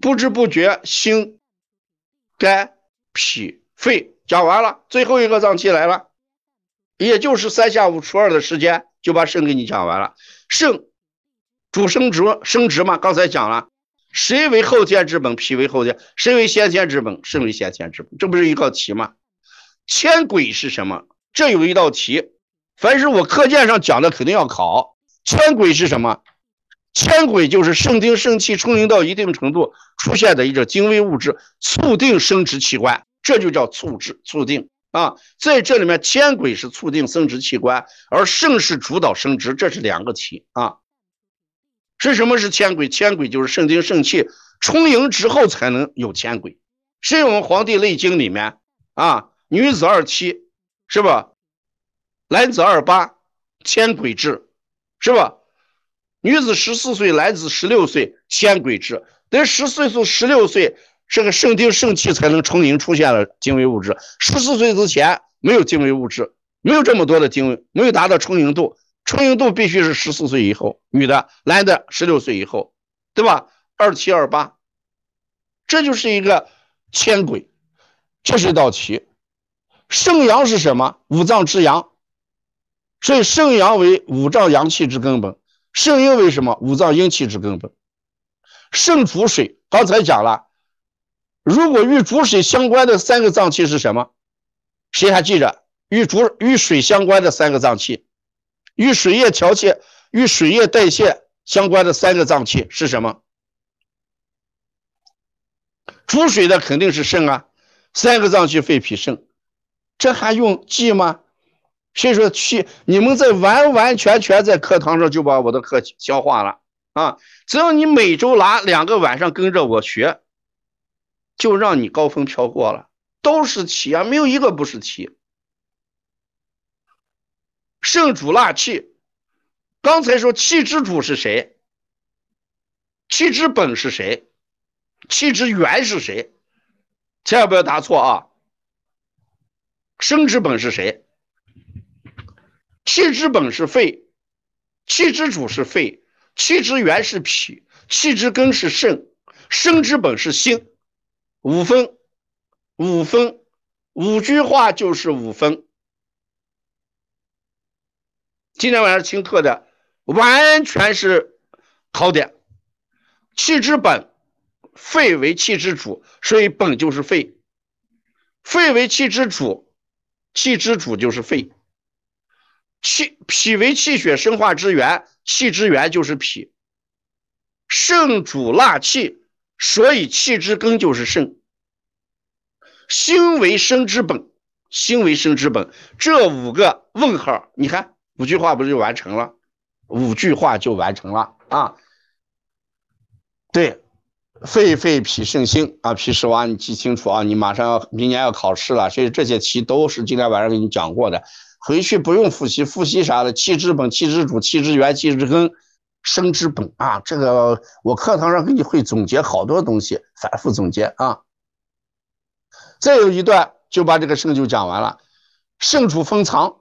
不知不觉心、肝、脾、肺讲完了，最后一个脏器来了，也就是三下五除二的时间就把肾给你讲完了。肾主生殖，生殖嘛，刚才讲了，谁为后天之本？脾为后天，谁为先天之本？肾为先天之本，这不是一道题吗？千鬼是什么？这有一道题，凡是我课件上讲的，肯定要考。千鬼是什么？铅轨就是肾精肾气充盈到一定程度出现的一种精微物质，促定生殖器官，这就叫促制促定啊。在这里面，铅轨是促定生殖器官，而肾是主导生殖，这是两个题啊。是什么是铅轨？铅轨就是肾精肾气充盈之后才能有铅轨。是我们《黄帝内经》里面啊，女子二七是吧？男子二八，铅轨制是吧？女子十四岁，男子十六岁，铅轨制。得十四岁、十六岁，这个肾精肾气才能充盈，出现了精微物质。十四岁之前没有精微物质，没有这么多的精微，没有达到充盈度。充盈度必须是十四岁以后，女的、男的十六岁以后，对吧？二七二八，这就是一个铅轨。这是一道题。肾阳是什么？五脏之阳，所以肾阳为五脏阳气之根本。肾阴为什么？五脏阴气之根本。肾主水，刚才讲了。如果与主水相关的三个脏器是什么？谁还记着？与主与水相关的三个脏器，与水液调节、与水液代谢相关的三个脏器是什么？主水的肯定是肾啊。三个脏器：肺、脾、肾。这还用记吗？所以说，去你们在完完全全在课堂上就把我的课消化了啊！只要你每周拿两个晚上跟着我学，就让你高峰飘过了。都是题啊，没有一个不是题。肾主纳气，刚才说气之主是谁？气之本是谁？气之源是谁？千万不要答错啊！生之本是谁？气之本是肺，气之主是肺，气之源是脾，气之根是肾，生之本是心。五分，五分，五句话就是五分。今天晚上听课的完全是考点。气之本，肺为气之主，所以本就是肺。肺为气之主，气之主就是肺。气脾为气血生化之源，气之源就是脾。肾主纳气，所以气之根就是肾。心为生之本，心为生之本。这五个问号，你看五句话不就完成了？五句话就完成了啊！对，肺肺脾肾心啊，脾实娃你记清楚啊！你马上要明年要考试了，所以这些题都是今天晚上给你讲过的。回去不用复习，复习啥的？气之本、气之主、气之源、气之根、生之本啊！这个我课堂上给你会总结好多东西，反复总结啊。再有一段就把这个肾就讲完了。肾主封藏，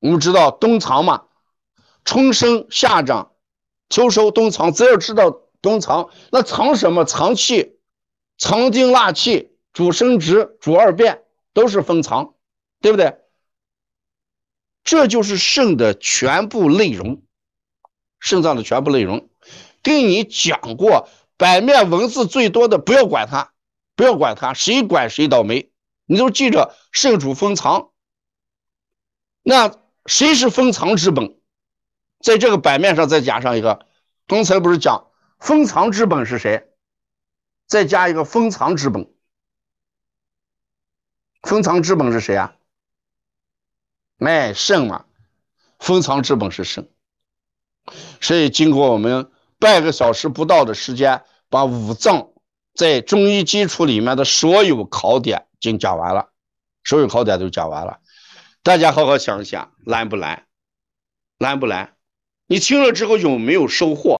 我们知道冬藏嘛，春生夏长，秋收冬藏。只要知道冬藏，那藏什么？藏气，藏精纳气，主生殖，主二便，都是封藏，对不对？这就是肾的全部内容，肾脏的全部内容，跟你讲过，版面文字最多的不要管它，不要管它，谁管谁倒霉。你都记着，肾主封藏，那谁是封藏之本？在这个版面上再加上一个，刚才不是讲封藏之本是谁？再加一个封藏之本，封藏之本是谁啊？哎，肾嘛，封藏之本是肾，所以经过我们半个小时不到的时间，把五脏在中医基础里面的所有考点已经讲完了，所有考点都讲完了。大家好好想一想，难不难？难不难？你听了之后有没有收获？